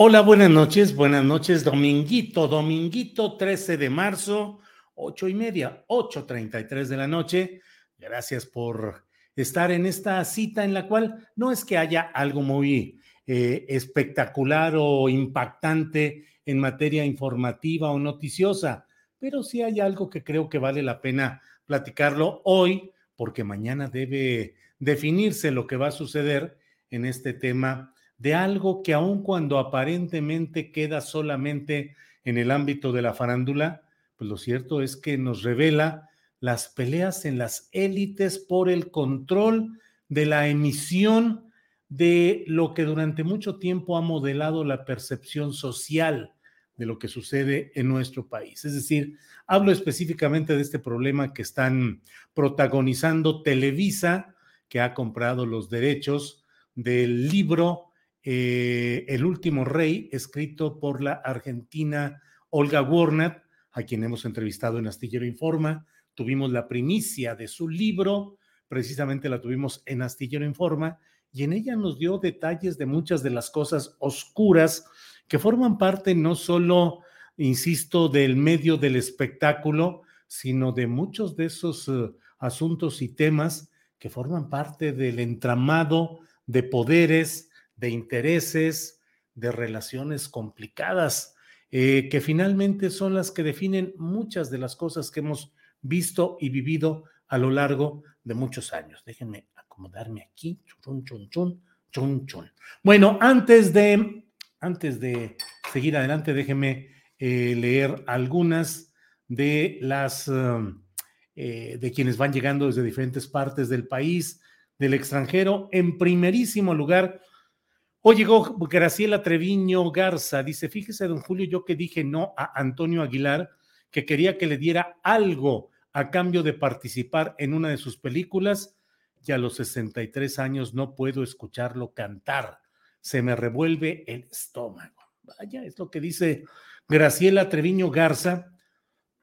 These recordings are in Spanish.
Hola, buenas noches, buenas noches, dominguito, dominguito 13 de marzo, ocho y media, 8.33 de la noche. Gracias por estar en esta cita en la cual no es que haya algo muy eh, espectacular o impactante en materia informativa o noticiosa, pero sí hay algo que creo que vale la pena platicarlo hoy, porque mañana debe definirse lo que va a suceder en este tema de algo que aun cuando aparentemente queda solamente en el ámbito de la farándula, pues lo cierto es que nos revela las peleas en las élites por el control de la emisión de lo que durante mucho tiempo ha modelado la percepción social de lo que sucede en nuestro país. Es decir, hablo específicamente de este problema que están protagonizando Televisa, que ha comprado los derechos del libro eh, El último rey, escrito por la argentina Olga Warnat, a quien hemos entrevistado en Astillero Informa. Tuvimos la primicia de su libro, precisamente la tuvimos en Astillero Informa, y en ella nos dio detalles de muchas de las cosas oscuras que forman parte no solo, insisto, del medio del espectáculo, sino de muchos de esos uh, asuntos y temas que forman parte del entramado de poderes, de intereses, de relaciones complicadas, eh, que finalmente son las que definen muchas de las cosas que hemos visto y vivido a lo largo de muchos años. Déjenme acomodarme aquí. Chun, chun, chun, chun, chun. Bueno, antes de, antes de seguir adelante, déjenme eh, leer algunas de las um, eh, de quienes van llegando desde diferentes partes del país, del extranjero. En primerísimo lugar, Hoy llegó Graciela Treviño Garza, dice, fíjese, don Julio, yo que dije no a Antonio Aguilar, que quería que le diera algo a cambio de participar en una de sus películas, y a los 63 años no puedo escucharlo cantar, se me revuelve el estómago. Vaya, es lo que dice Graciela Treviño Garza.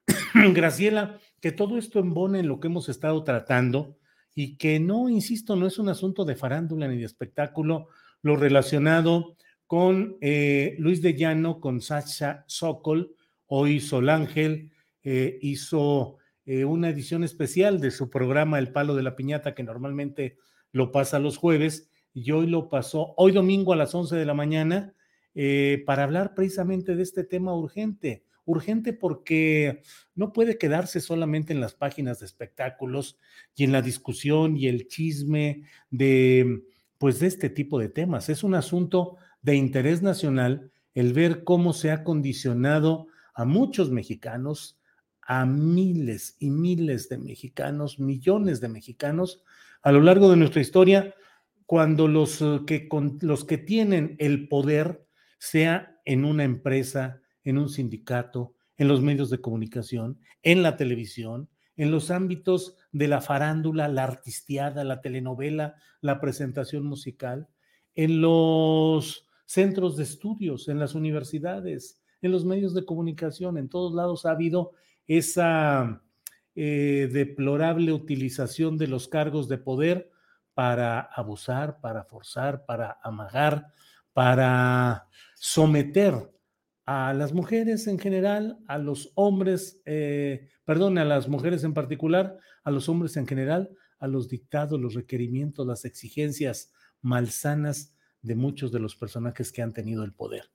Graciela, que todo esto embone en lo que hemos estado tratando y que no, insisto, no es un asunto de farándula ni de espectáculo, lo relacionado con eh, Luis de Llano, con Sacha Sokol, hoy Solángel eh, hizo eh, una edición especial de su programa El Palo de la Piñata, que normalmente lo pasa los jueves, y hoy lo pasó, hoy domingo a las 11 de la mañana, para hablar precisamente de este tema urgente. Urgente porque no puede quedarse solamente en las páginas de espectáculos y en la discusión y el chisme de pues de este tipo de temas. Es un asunto de interés nacional el ver cómo se ha condicionado a muchos mexicanos, a miles y miles de mexicanos, millones de mexicanos a lo largo de nuestra historia, cuando los eh, que, los que tienen el poder, sea en una empresa, en un sindicato, en los medios de comunicación, en la televisión, en los ámbitos de la farándula, la artistiada, la telenovela, la presentación musical, en los centros de estudios, en las universidades, en los medios de comunicación, en todos lados ha habido esa eh, deplorable utilización de los cargos de poder para abusar, para forzar, para amagar, para someter a las mujeres en general, a los hombres, eh, perdón, a las mujeres en particular, a los hombres en general, a los dictados, los requerimientos, las exigencias malsanas de muchos de los personajes que han tenido el poder.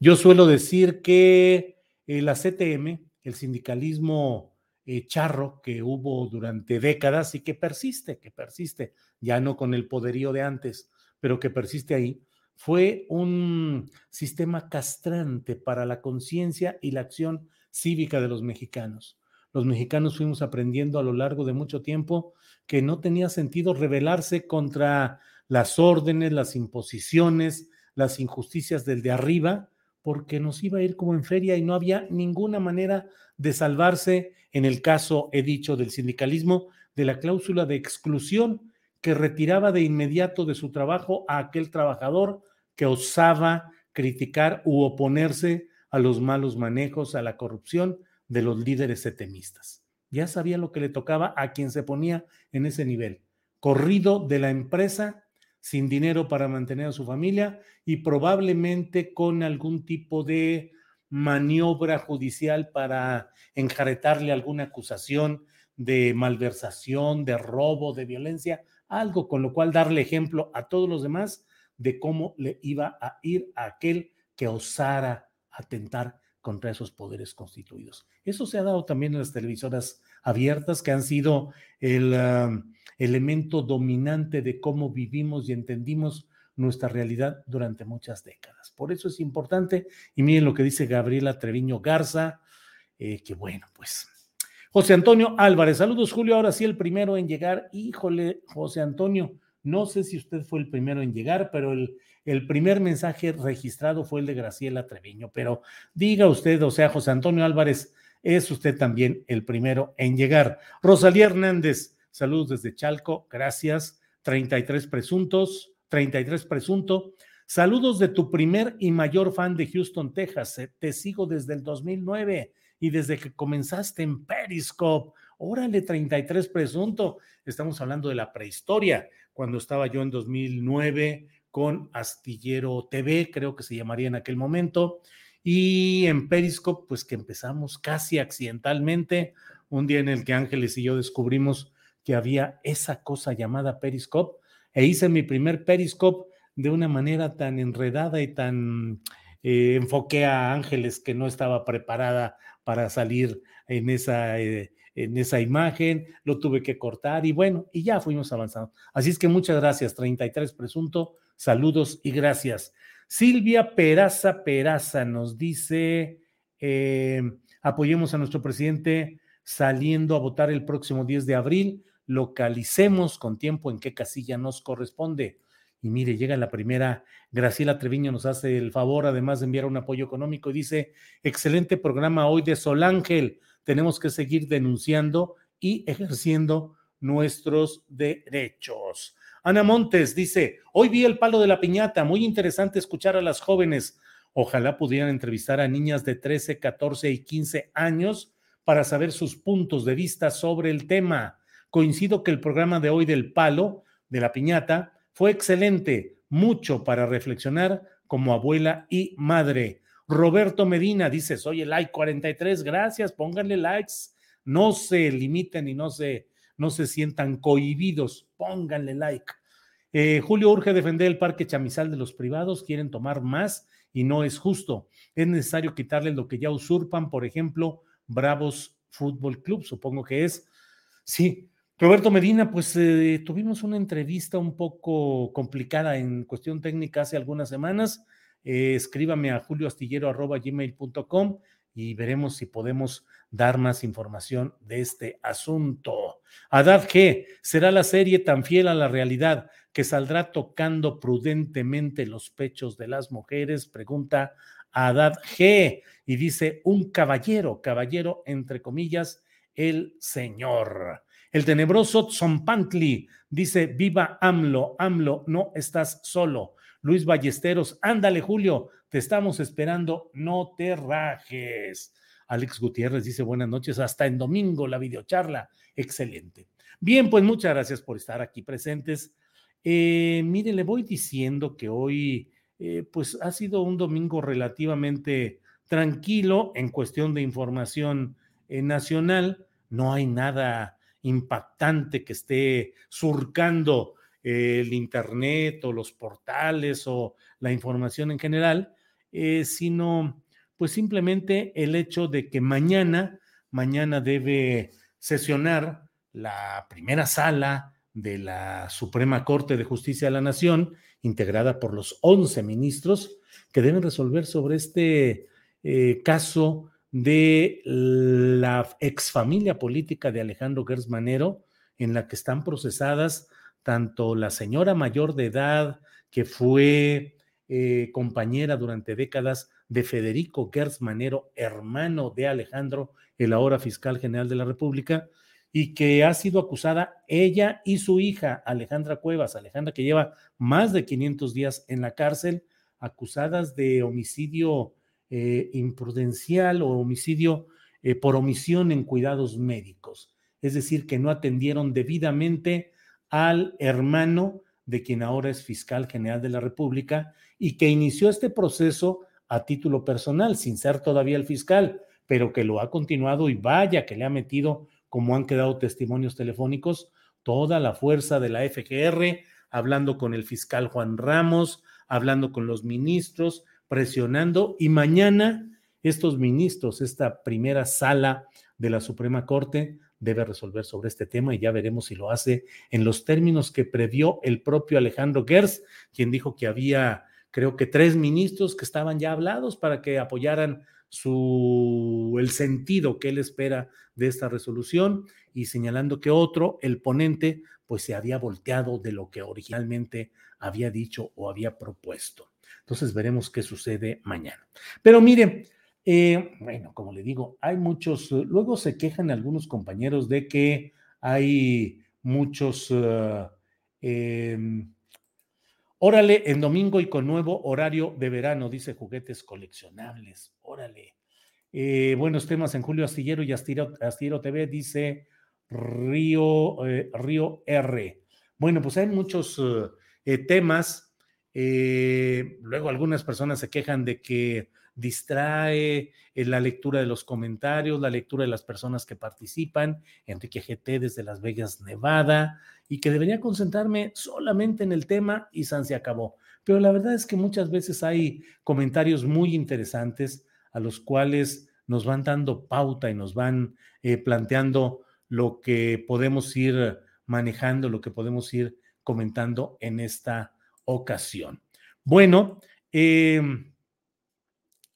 Yo suelo decir que eh, la CTM, el sindicalismo eh, charro que hubo durante décadas y que persiste, que persiste, ya no con el poderío de antes, pero que persiste ahí, fue un sistema castrante para la conciencia y la acción cívica de los mexicanos. Los mexicanos fuimos aprendiendo a lo largo de mucho tiempo que no tenía sentido rebelarse contra las órdenes, las imposiciones, las injusticias del de arriba, porque nos iba a ir como en feria y no había ninguna manera de salvarse, en el caso, he dicho, del sindicalismo, de la cláusula de exclusión que retiraba de inmediato de su trabajo a aquel trabajador que osaba criticar u oponerse a los malos manejos, a la corrupción de los líderes setemistas. Ya sabía lo que le tocaba a quien se ponía en ese nivel. Corrido de la empresa, sin dinero para mantener a su familia y probablemente con algún tipo de maniobra judicial para enjaretarle alguna acusación de malversación, de robo, de violencia, algo con lo cual darle ejemplo a todos los demás de cómo le iba a ir a aquel que osara atentar contra esos poderes constituidos. Eso se ha dado también en las televisoras abiertas, que han sido el elemento dominante de cómo vivimos y entendimos nuestra realidad durante muchas décadas. Por eso es importante, y miren lo que dice Gabriela Treviño Garza, eh, que bueno, pues José Antonio Álvarez, saludos Julio, ahora sí el primero en llegar. Híjole, José Antonio, no sé si usted fue el primero en llegar, pero el, el primer mensaje registrado fue el de Graciela Treviño. Pero diga usted, o sea, José Antonio Álvarez, es usted también el primero en llegar. Rosalía Hernández, saludos desde Chalco, gracias. 33 presuntos, 33 presunto. Saludos de tu primer y mayor fan de Houston, Texas. Te sigo desde el 2009 y desde que comenzaste en Periscope. Órale, 33 presunto. Estamos hablando de la prehistoria, cuando estaba yo en 2009 con Astillero TV, creo que se llamaría en aquel momento. Y en Periscope, pues que empezamos casi accidentalmente, un día en el que Ángeles y yo descubrimos que había esa cosa llamada Periscope, e hice mi primer Periscope de una manera tan enredada y tan eh, enfoqué a Ángeles que no estaba preparada para salir en esa, eh, en esa imagen, lo tuve que cortar y bueno, y ya fuimos avanzando. Así es que muchas gracias, 33 presunto, saludos y gracias. Silvia Peraza Peraza nos dice, eh, apoyemos a nuestro presidente saliendo a votar el próximo 10 de abril, localicemos con tiempo en qué casilla nos corresponde. Y mire, llega la primera, Graciela Treviño nos hace el favor, además de enviar un apoyo económico, y dice, excelente programa hoy de Sol Ángel, tenemos que seguir denunciando y ejerciendo nuestros derechos. Ana Montes dice, hoy vi el palo de la piñata, muy interesante escuchar a las jóvenes. Ojalá pudieran entrevistar a niñas de 13, 14 y 15 años para saber sus puntos de vista sobre el tema. Coincido que el programa de hoy del palo de la piñata fue excelente, mucho para reflexionar como abuela y madre. Roberto Medina dice, soy el like 43, gracias, pónganle likes, no se limiten y no se, no se sientan cohibidos, pónganle like. Eh, Julio urge defender el parque chamizal de los privados, quieren tomar más y no es justo. Es necesario quitarle lo que ya usurpan, por ejemplo, Bravos Fútbol Club, supongo que es. Sí, Roberto Medina, pues eh, tuvimos una entrevista un poco complicada en cuestión técnica hace algunas semanas. Eh, escríbame a julioastillero.gmail.com y veremos si podemos dar más información de este asunto. Adad G, ¿será la serie tan fiel a la realidad que saldrá tocando prudentemente los pechos de las mujeres? Pregunta Adad G. Y dice, un caballero, caballero entre comillas, el señor. El tenebroso Tzompantli dice: Viva AMLO, AMLO, no estás solo. Luis Ballesteros, ándale, Julio, te estamos esperando, no te rajes. Alex Gutiérrez dice: Buenas noches, hasta en domingo la videocharla. Excelente. Bien, pues muchas gracias por estar aquí presentes. Eh, mire, le voy diciendo que hoy, eh, pues ha sido un domingo relativamente tranquilo en cuestión de información eh, nacional. No hay nada impactante que esté surcando el Internet o los portales o la información en general, sino pues simplemente el hecho de que mañana, mañana debe sesionar la primera sala de la Suprema Corte de Justicia de la Nación, integrada por los 11 ministros que deben resolver sobre este eh, caso de la exfamilia política de Alejandro Gersmanero, en la que están procesadas tanto la señora mayor de edad, que fue eh, compañera durante décadas de Federico Gersmanero, hermano de Alejandro, el ahora fiscal general de la República, y que ha sido acusada ella y su hija, Alejandra Cuevas, Alejandra que lleva más de 500 días en la cárcel, acusadas de homicidio eh, imprudencial o homicidio eh, por omisión en cuidados médicos, es decir, que no atendieron debidamente al hermano de quien ahora es fiscal general de la República y que inició este proceso a título personal, sin ser todavía el fiscal, pero que lo ha continuado y vaya que le ha metido como han quedado testimonios telefónicos, toda la fuerza de la FGR, hablando con el fiscal Juan Ramos, hablando con los ministros, presionando, y mañana estos ministros, esta primera sala de la Suprema Corte, debe resolver sobre este tema y ya veremos si lo hace en los términos que previó el propio Alejandro Gers, quien dijo que había, creo que tres ministros que estaban ya hablados para que apoyaran su, el sentido que él espera de esta resolución y señalando que otro, el ponente, pues se había volteado de lo que originalmente había dicho o había propuesto. Entonces veremos qué sucede mañana. Pero mire, eh, bueno, como le digo, hay muchos, luego se quejan algunos compañeros de que hay muchos... Uh, Órale, en domingo y con nuevo horario de verano, dice juguetes coleccionables. Órale. Eh, buenos temas en Julio Astillero y Astillero, TV, dice Río, eh, Río R. Bueno, pues hay muchos eh, temas. luego algunas personas se quejan de que distrae la lectura de los comentarios, la lectura de las personas que participan, Enrique GT desde Las Vegas, Nevada, y que debería concentrarme solamente en el tema y San se acabó. Pero la verdad es que muchas veces hay comentarios muy interesantes a los cuales nos van dando pauta y nos van eh, planteando lo que podemos ir manejando, lo que podemos ir comentando en esta ocasión. Bueno, eh,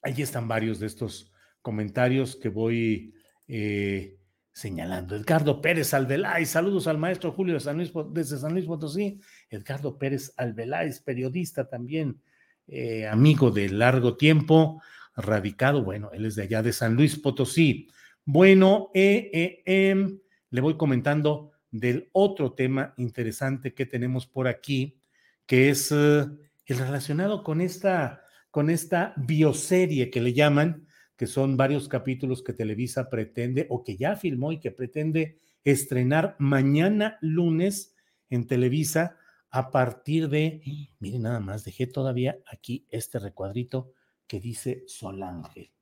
Allí están varios de estos comentarios que voy eh, señalando. Edgardo Pérez Albeláez, saludos al maestro Julio de San Luis, desde San Luis Potosí. Edgardo Pérez Albeláez, periodista también, eh, amigo de largo tiempo, radicado, bueno, él es de allá de San Luis Potosí. Bueno, eh, em, le voy comentando del otro tema interesante que tenemos por aquí, que es el relacionado con esta con esta bioserie que le llaman, que son varios capítulos que Televisa pretende o que ya filmó y que pretende estrenar mañana lunes en Televisa a partir de, miren nada más, dejé todavía aquí este recuadrito que dice Solange.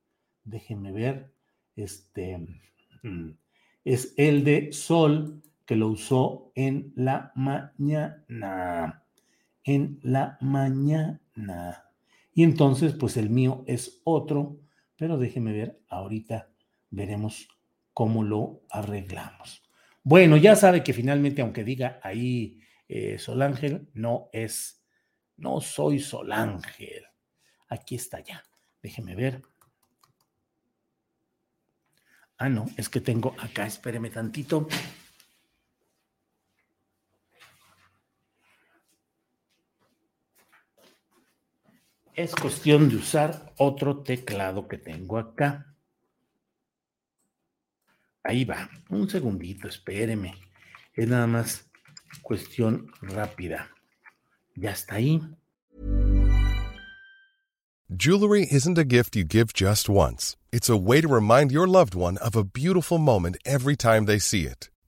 Déjenme ver, este mm, es el de Sol que lo usó en la mañana. En la mañana. Y entonces, pues el mío es otro, pero déjeme ver, ahorita veremos cómo lo arreglamos. Bueno, ya sabe que finalmente, aunque diga ahí eh, Solángel, no es, no soy Solángel. Aquí está ya. Déjeme ver. Ah, no, es que tengo acá, espéreme tantito. Es cuestión de usar otro teclado que tengo acá. Ahí va. Un segundito, espéreme. Es nada más cuestión rápida. Ya está ahí. Jewelry isn't a gift you give just once. It's a way to remind your loved one of a beautiful moment every time they see it.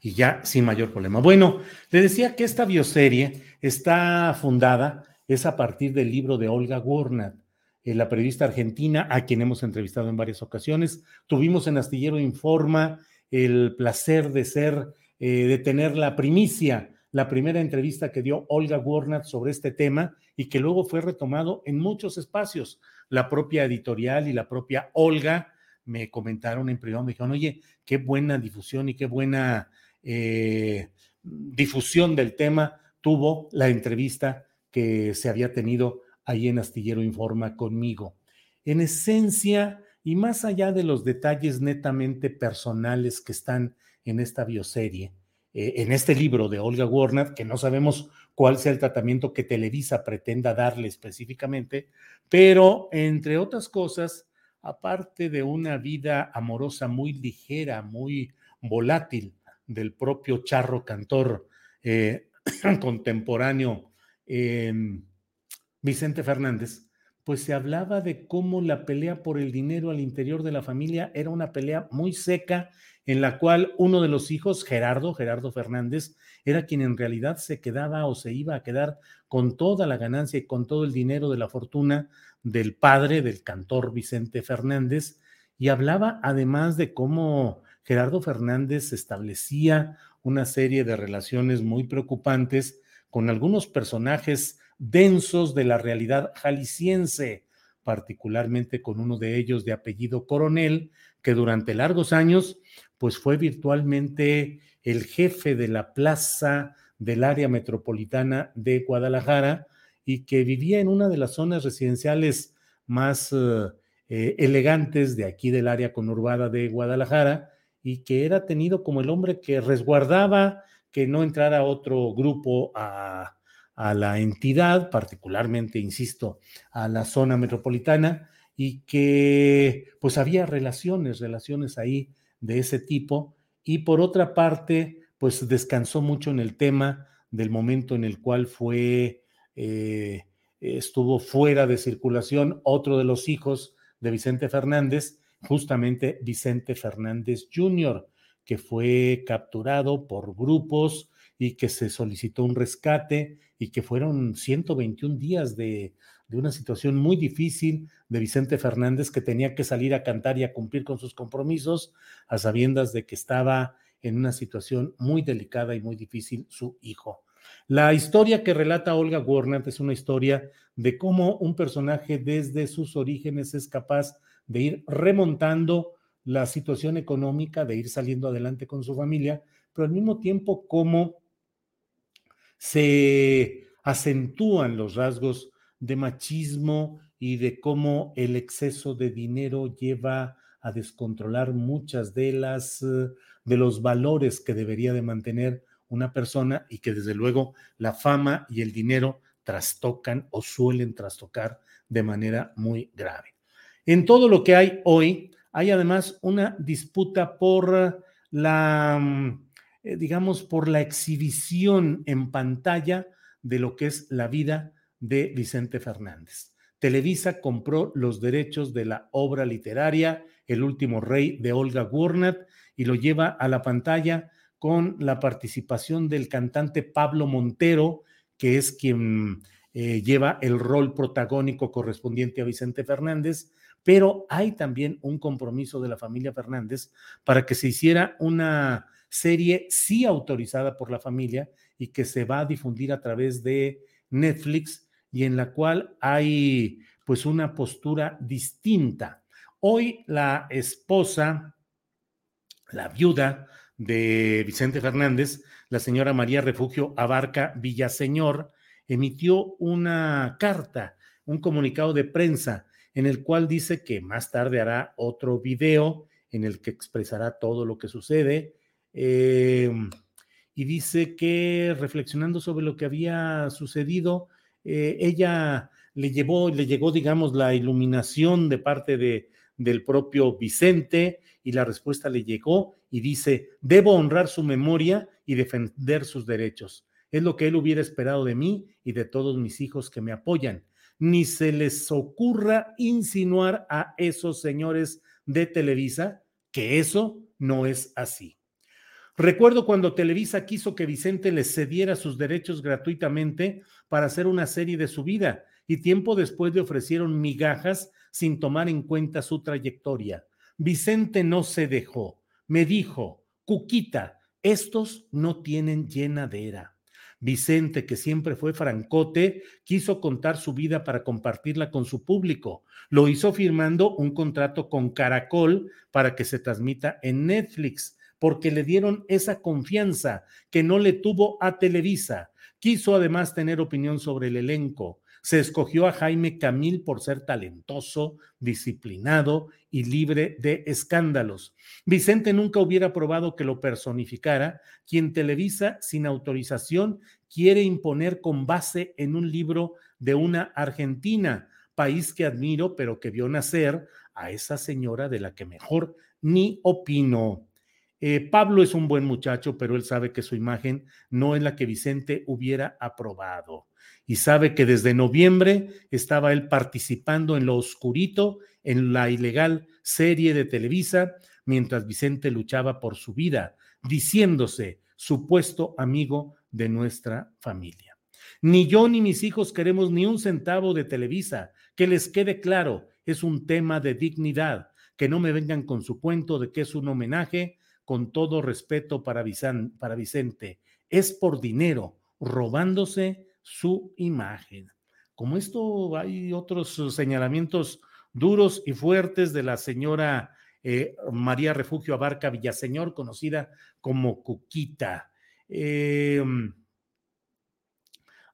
Y ya sin mayor problema. Bueno, le decía que esta bioserie está fundada, es a partir del libro de Olga Gornat, eh, la periodista argentina, a quien hemos entrevistado en varias ocasiones. Tuvimos en Astillero Informa el placer de ser, eh, de tener la primicia, la primera entrevista que dio Olga Gornat sobre este tema y que luego fue retomado en muchos espacios. La propia editorial y la propia Olga me comentaron en privado, me dijeron, oye, qué buena difusión y qué buena eh, difusión del tema tuvo la entrevista que se había tenido ahí en Astillero Informa conmigo. En esencia, y más allá de los detalles netamente personales que están en esta bioserie, eh, en este libro de Olga Warner, que no sabemos cuál sea el tratamiento que Televisa pretenda darle específicamente, pero entre otras cosas, aparte de una vida amorosa muy ligera, muy volátil, del propio charro cantor eh, contemporáneo em, Vicente Fernández, pues se hablaba de cómo la pelea por el dinero al interior de la familia era una pelea muy seca en la cual uno de los hijos, Gerardo, Gerardo Fernández, era quien en realidad se quedaba o se iba a quedar con toda la ganancia y con todo el dinero de la fortuna del padre del cantor Vicente Fernández, y hablaba además de cómo Gerardo Fernández establecía una serie de relaciones muy preocupantes con algunos personajes densos de la realidad jalisciense, particularmente con uno de ellos de apellido Coronel, que durante largos años pues fue virtualmente el jefe de la plaza del área metropolitana de Guadalajara y que vivía en una de las zonas residenciales más eh, elegantes de aquí del área conurbada de Guadalajara y que era tenido como el hombre que resguardaba que no entrara otro grupo a, la entidad, particularmente, insisto, a la zona metropolitana, y que pues había relaciones, relaciones ahí de ese tipo. Y por otra parte, pues descansó mucho en el tema del momento en el cual fue, eh, estuvo fuera de circulación otro de los hijos de Vicente Fernández, justamente Vicente Fernández Jr., que fue capturado por grupos y que se solicitó un rescate y que fueron 121 días de, de una situación muy difícil de Vicente Fernández que tenía que salir a cantar y a cumplir con sus compromisos a sabiendas de que estaba en una situación muy delicada y muy difícil su hijo. La historia que relata Olga Warner es una historia de cómo un personaje desde sus orígenes es capaz de ir remontando la situación económica, de ir saliendo adelante con su familia, pero al mismo tiempo cómo se acentúan los rasgos de machismo y de cómo el exceso de dinero lleva a descontrolar muchas de las de los valores que debería de mantener una persona y que desde luego la fama y el dinero trastocan o suelen trastocar de manera muy grave. En todo lo que hay hoy, hay además una disputa por la, mm, eh, digamos, por la exhibición en pantalla de lo que es la vida de Vicente Fernández. Televisa compró los derechos de la obra literaria El último rey de Olga Gurnat y lo lleva a la pantalla con la participación del cantante Pablo Montero, que es quien eh, lleva el rol protagónico correspondiente a Vicente Fernández, pero hay también un compromiso de la familia Fernández para que se hiciera una serie sí autorizada por la familia y que se va a difundir a través de Netflix y en la cual hay pues una postura distinta. Hoy la esposa, la viuda de Vicente Fernández, la señora María Refugio Abarca Villaseñor, emitió una carta, un comunicado de prensa en el cual dice que más tarde hará otro video en el que expresará todo lo que sucede. Eh, y dice que reflexionando sobre lo que había sucedido, eh, ella le llevó, le llegó, digamos, la iluminación de parte de, del propio Vicente y la respuesta le llegó y dice, debo honrar su memoria y defender sus derechos. Es lo que él hubiera esperado de mí y de todos mis hijos que me apoyan. Ni se les ocurra insinuar a esos señores de Televisa que eso no es así. Recuerdo cuando Televisa quiso que Vicente les cediera sus derechos gratuitamente para hacer una serie de su vida y tiempo después le ofrecieron migajas sin tomar en cuenta su trayectoria. Vicente no se dejó. Me dijo, Cuquita, estos no tienen llenadera. Vicente, que siempre fue francote, quiso contar su vida para compartirla con su público. Lo hizo firmando un contrato con Caracol para que se transmita en Netflix, porque le dieron esa confianza que no le tuvo a Televisa. Quiso además tener opinión sobre el elenco. Se escogió a Jaime Camil por ser talentoso, disciplinado y libre de escándalos. Vicente nunca hubiera probado que lo personificara, quien Televisa, sin autorización, quiere imponer con base en un libro de una argentina, país que admiro, pero que vio nacer a esa señora de la que mejor ni opino. Eh, Pablo es un buen muchacho, pero él sabe que su imagen no es la que Vicente hubiera aprobado y sabe que desde noviembre estaba él participando en lo oscurito, en la ilegal serie de Televisa, mientras Vicente luchaba por su vida, diciéndose supuesto amigo de nuestra familia. Ni yo ni mis hijos queremos ni un centavo de Televisa. Que les quede claro, es un tema de dignidad. Que no me vengan con su cuento de que es un homenaje, con todo respeto para, para Vicente. Es por dinero, robándose su imagen. Como esto hay otros señalamientos duros y fuertes de la señora eh, María Refugio Abarca Villaseñor, conocida como Cuquita. Em,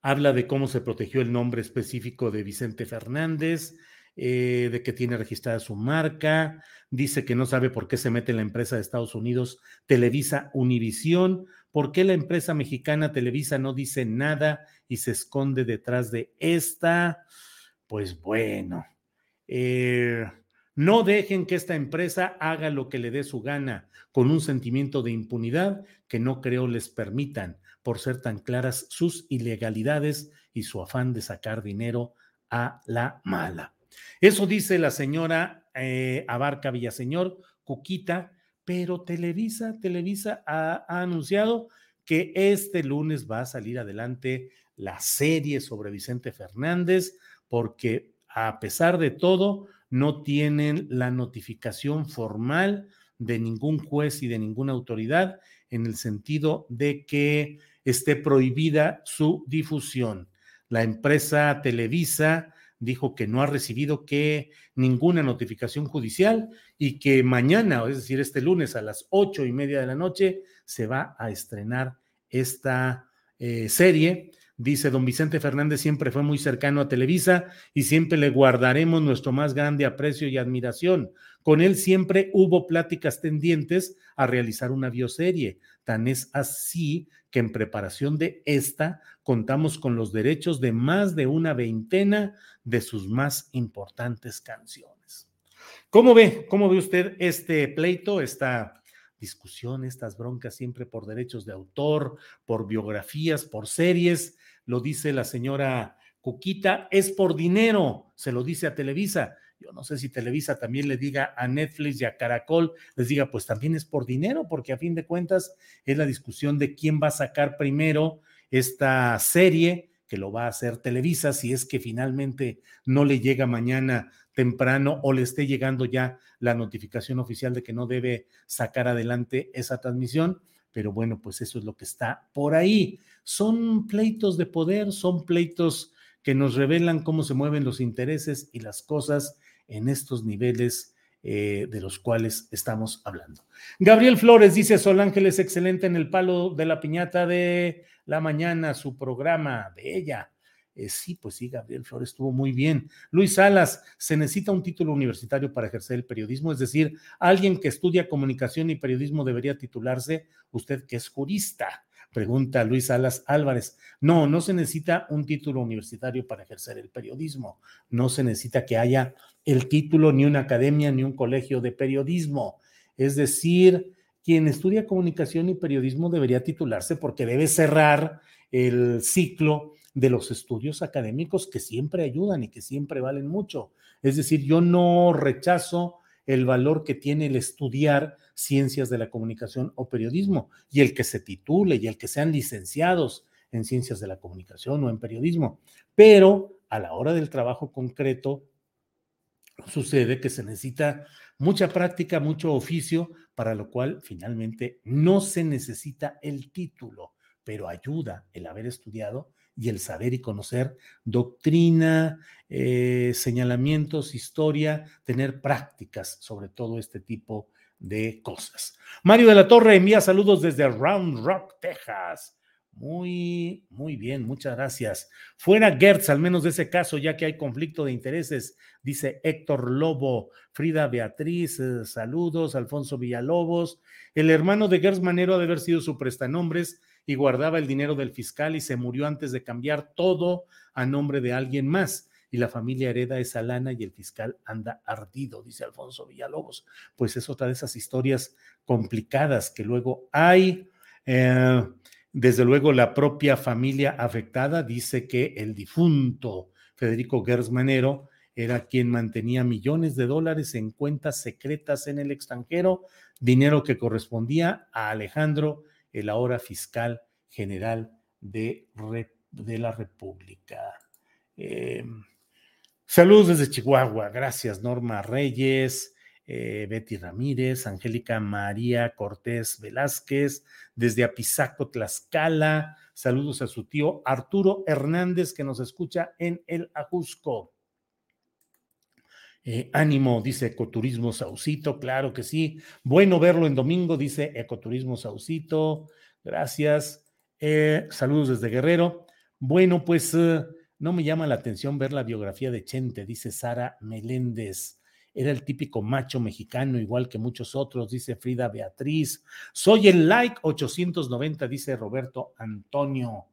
habla de cómo se protegió el nombre específico de Vicente Fernández, eh, de que tiene registrada su marca, dice que no sabe por qué se mete la empresa de Estados Unidos Televisa Univisión, por qué la empresa mexicana Televisa no dice nada y se esconde detrás de esta. Pues bueno, eh, no dejen que esta empresa haga lo que le dé su gana con un sentimiento de impunidad que no creo les permitan por ser tan claras sus ilegalidades y su afán de sacar dinero a la mala. Eso dice la señora eh, Abarca Villaseñor, Cuquita, pero Televisa, Televisa ha, ha, anunciado que este lunes va a salir adelante la serie sobre Vicente Fernández, porque a pesar de todo, no tienen la notificación formal de ningún juez y de ninguna autoridad en el sentido de que esté prohibida su difusión. La empresa Televisa dijo que no ha recibido que ninguna notificación judicial y que mañana, es decir, este lunes a las ocho y media de la noche, se va a estrenar esta eh, serie. Dice, don Vicente Fernández siempre fue muy cercano a Televisa y siempre le guardaremos nuestro más grande aprecio y admiración. Con él siempre hubo pláticas tendientes a realizar una bioserie. Tan es así que en preparación de esta contamos con los derechos de más de una veintena de sus más importantes canciones. ¿Cómo ve? ¿Cómo ve usted este pleito, esta discusión, estas broncas siempre por derechos de autor, por biografías, por series? Lo dice la señora Cuquita, es por dinero, se lo dice a Televisa. Yo no sé si Televisa también le diga a Netflix y a Caracol, les diga, pues también es por dinero, porque a fin de cuentas es la discusión de quién va a sacar primero esta serie, que lo va a hacer Televisa, si es que finalmente no le llega mañana temprano o le esté llegando ya la notificación oficial de que no debe sacar adelante esa transmisión pero bueno, pues eso es lo que está por ahí. Son pleitos de poder, son pleitos que nos revelan cómo se mueven los intereses y las cosas en estos niveles eh, de los cuales estamos hablando. Gabriel Flores dice, Sol Ángel es excelente en el palo de la piñata de la mañana, su programa, de ella. Eh, sí, pues sí, Gabriel Flores estuvo muy bien. Luis Salas, se necesita un título universitario para ejercer el periodismo, es decir, alguien que estudia comunicación y periodismo debería titularse, usted que es jurista. Pregunta Luis Salas Álvarez. No, no se necesita un título universitario para ejercer el periodismo. No se necesita que haya el título ni una academia ni un colegio de periodismo. Es decir, quien estudia comunicación y periodismo debería titularse porque debe cerrar el ciclo de los estudios académicos que siempre ayudan y que siempre valen mucho. Es decir, yo no rechazo el valor que tiene el estudiar ciencias de la comunicación o periodismo y el que se titule y el que sean licenciados en ciencias de la comunicación o en periodismo. Pero a la hora del trabajo concreto, sucede que se necesita mucha práctica, mucho oficio, para lo cual finalmente no se necesita el título, pero ayuda el haber estudiado y el saber y conocer doctrina, eh, señalamientos, historia, tener prácticas sobre todo este tipo de cosas. Mario de la Torre envía saludos desde Round Rock, Texas. Muy, muy bien, muchas gracias. Fuera Gertz, al menos de ese caso, ya que hay conflicto de intereses, dice Héctor Lobo, Frida Beatriz, eh, saludos, Alfonso Villalobos. El hermano de Gertz Manero ha de haber sido su prestanombres y guardaba el dinero del fiscal y se murió antes de cambiar todo a nombre de alguien más. Y la familia hereda esa lana y el fiscal anda ardido, dice Alfonso Villalobos. Pues es otra de esas historias complicadas que luego hay. Eh, desde luego, la propia familia afectada dice que el difunto Federico Gersmanero era quien mantenía millones de dólares en cuentas secretas en el extranjero, dinero que correspondía a Alejandro, el ahora fiscal general de, de la República. Eh, saludos desde Chihuahua, gracias Norma Reyes. Eh, Betty Ramírez, Angélica María Cortés Velázquez, desde Apizaco, Tlaxcala. Saludos a su tío Arturo Hernández, que nos escucha en el Ajusco. Eh, ánimo, dice Ecoturismo Saucito, claro que sí. Bueno verlo en domingo, dice Ecoturismo Saucito. Gracias. Eh, saludos desde Guerrero. Bueno, pues no me llama la atención ver la biografía de Chente, dice Sara Meléndez. Era el típico macho mexicano, igual que muchos otros, dice Frida Beatriz. Soy el like 890, dice Roberto Antonio.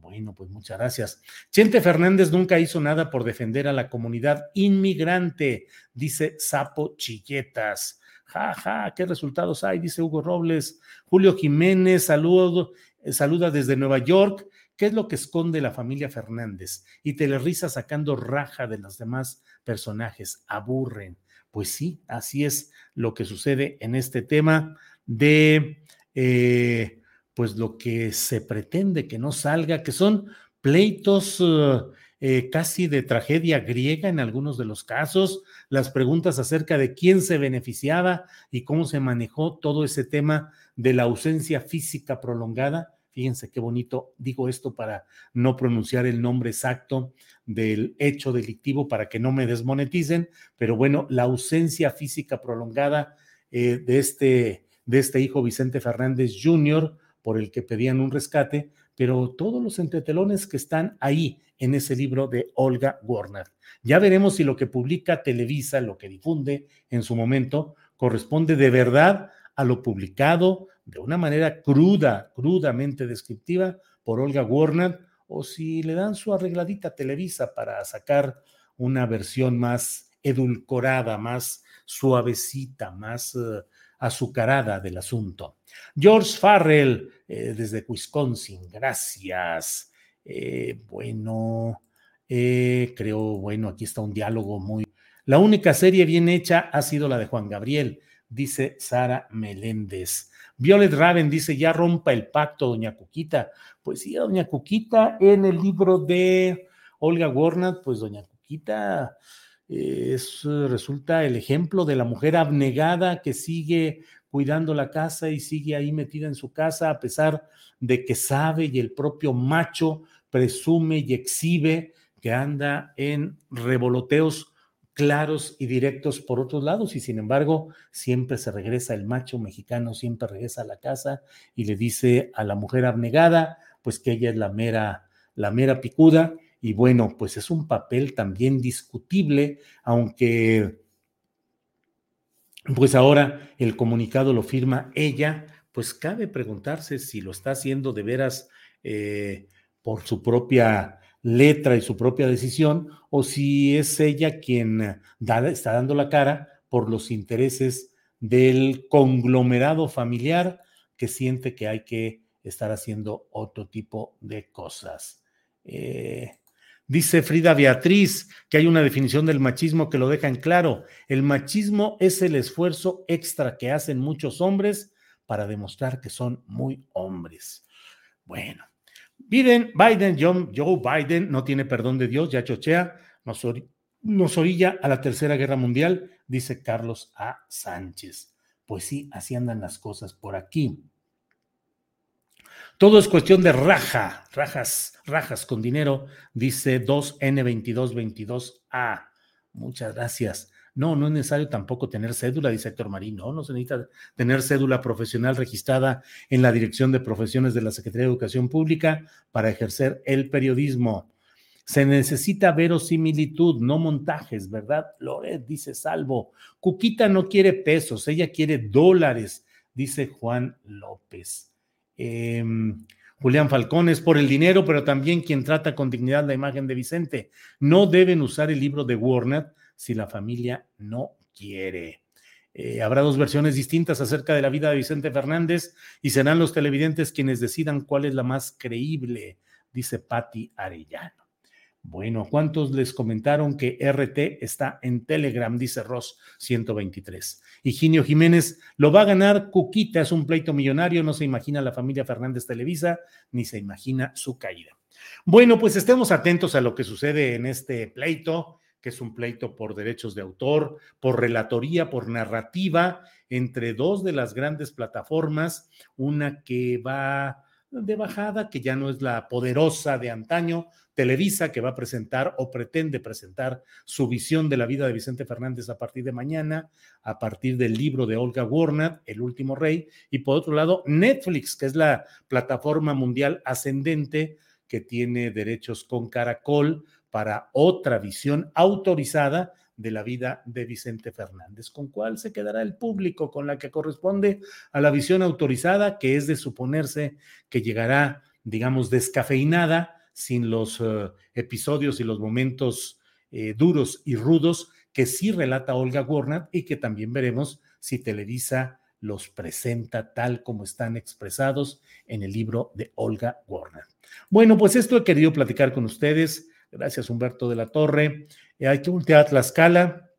Bueno, pues muchas gracias. Chente Fernández nunca hizo nada por defender a la comunidad inmigrante, dice Sapo Chilletas. Ja, ja, ¿qué resultados hay? Dice Hugo Robles. Julio Jiménez, saludo, saluda desde Nueva York. ¿Qué es lo que esconde la familia Fernández? Y Telerisa sacando raja de los demás personajes. Aburren. Pues sí, así es lo que sucede en este tema de, eh, pues lo que se pretende que no salga, que son pleitos eh, casi de tragedia griega en algunos de los casos, las preguntas acerca de quién se beneficiaba y cómo se manejó todo ese tema de la ausencia física prolongada. Fíjense qué bonito, digo esto para no pronunciar el nombre exacto del hecho delictivo para que no me desmoneticen, pero bueno, la ausencia física prolongada eh, de, este, de este hijo Vicente Fernández Jr., por el que pedían un rescate, pero todos los entretelones que están ahí en ese libro de Olga Warner. Ya veremos si lo que publica Televisa, lo que difunde en su momento, corresponde de verdad a lo publicado de una manera cruda, crudamente descriptiva por Olga Warner o si le dan su arregladita Televisa para sacar una versión más edulcorada, más suavecita, más eh, azucarada del asunto. George Farrell, eh, desde Wisconsin, gracias. Eh, bueno, creo, bueno, aquí está un diálogo muy... La única serie bien hecha ha sido la de Juan Gabriel, dice Sara Meléndez. Violet Raven dice, ya rompa el pacto, doña Cuquita. Pues sí, doña Cuquita, en el libro de Olga Warnat, pues doña Cuquita es, resulta el ejemplo de la mujer abnegada que sigue cuidando la casa y sigue ahí metida en su casa a pesar de que sabe y el propio macho presume y exhibe que anda en revoloteos claros y directos por otros lados. Y sin embargo siempre se regresa el macho mexicano, siempre regresa a la casa y le dice a la mujer abnegada pues que ella es la mera, la mera picuda. Y bueno, pues es un papel también discutible, aunque pues ahora el comunicado lo firma ella, pues cabe preguntarse si lo está haciendo de veras eh, por su propia letra y su propia decisión, o si es ella quien está dando la cara por los intereses del conglomerado familiar que siente que hay que estar haciendo otro tipo de cosas. Eh, dice Frida Beatriz que hay una definición del machismo que lo deja en claro. El machismo es el esfuerzo extra que hacen muchos hombres para demostrar que son muy hombres. Bueno, Biden, Biden, John, Joe Biden no tiene perdón de Dios, ya chochea, nos, nos orilla a la tercera guerra mundial, dice Carlos A. Sánchez. Pues sí, así andan las cosas por aquí. Todo es cuestión de raja, rajas, rajas con dinero, dice 2N2222A. Muchas gracias. No, no es necesario tampoco tener cédula, dice Héctor Marín. No, no se necesita tener cédula profesional registrada en la Dirección de Profesiones de la Secretaría de Educación Pública para ejercer el periodismo. Se necesita verosimilitud, no montajes, ¿verdad? Loret dice Salvo. Cuquita no quiere pesos, ella quiere dólares, dice Juan López. Em, Julián Falcón es por el dinero, pero también quien trata con dignidad la imagen de Vicente. No deben usar el libro de Warner si la familia no quiere. Eh, habrá dos versiones distintas acerca de la vida de Vicente Fernández y serán los televidentes quienes decidan cuál es la más creíble, dice Patti Arellano. Bueno, ¿cuántos les comentaron que RT está en Telegram? Dice Ross 123. Higinio Jiménez lo va a ganar Cuquita, es un pleito millonario, no se imagina la familia Fernández Televisa, ni se imagina su caída. Bueno, pues estemos atentos a lo que sucede en este pleito que es un pleito por derechos de autor, por relatoría, por narrativa, entre dos de las grandes plataformas, una que va de bajada, que ya no es la poderosa de antaño, Televisa, que va a presentar o pretende presentar su visión de la vida de Vicente Fernández a partir de mañana, a partir del libro de Olga Warner, El último rey, y por otro lado, Netflix, que es la plataforma mundial ascendente que tiene derechos con Caracol para otra visión autorizada de la vida de Vicente Fernández. ¿Con cuál se quedará el público? Con la que corresponde a la visión autorizada, que es de suponerse que llegará, digamos, descafeinada, sin los eh, episodios y los momentos eh, duros y rudos que sí relata Olga Warner y que también veremos si Televisa los presenta tal como están expresados en el libro de Olga Warner. Bueno, pues esto he querido platicar con ustedes Gracias, Humberto de la Torre. Eh, hay que voltear a Tlaxcala.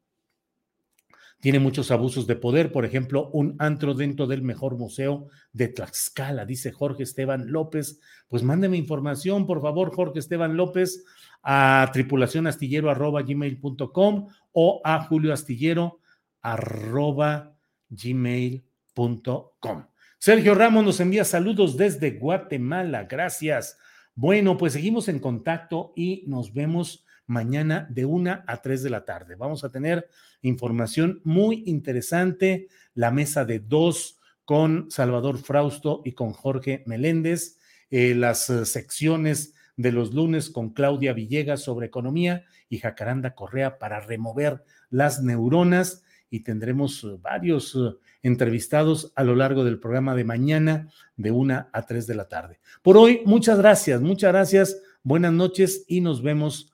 Tiene muchos abusos de poder, por ejemplo, un antro dentro del mejor museo de Tlaxcala, dice Jorge Esteban López. Pues mándeme información, por favor, Jorge Esteban López, a tripulacionastillero.gmail.com o a julioastillero.gmail.com. Sergio Ramos nos envía saludos desde Guatemala. Gracias. Bueno, pues seguimos en contacto y nos vemos mañana de una a tres de la tarde. Vamos a tener información muy interesante, la mesa de dos con Salvador Frausto y con Jorge Meléndez, eh, las eh, secciones de los lunes con Claudia Villegas sobre economía y Jacaranda Correa para remover las neuronas y tendremos eh, varios entrevistados a lo largo del programa de mañana de una a tres de la tarde. Por hoy, muchas gracias, muchas gracias, buenas noches y nos vemos